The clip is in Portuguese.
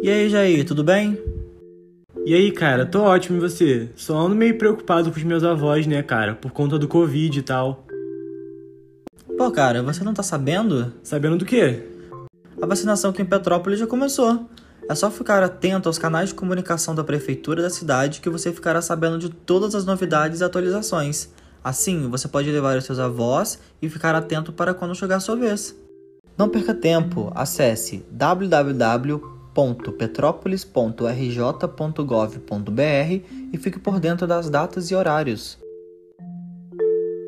E aí, Jair, tudo bem? E aí, cara, tô ótimo e você? Só ando meio preocupado com os meus avós, né, cara, por conta do Covid e tal. Pô, cara, você não tá sabendo? Sabendo do quê? A vacinação aqui em Petrópolis já começou. É só ficar atento aos canais de comunicação da prefeitura da cidade que você ficará sabendo de todas as novidades e atualizações. Assim, você pode levar os seus avós e ficar atento para quando chegar a sua vez. Não perca tempo, acesse www.petropolis.rj.gov.br e fique por dentro das datas e horários.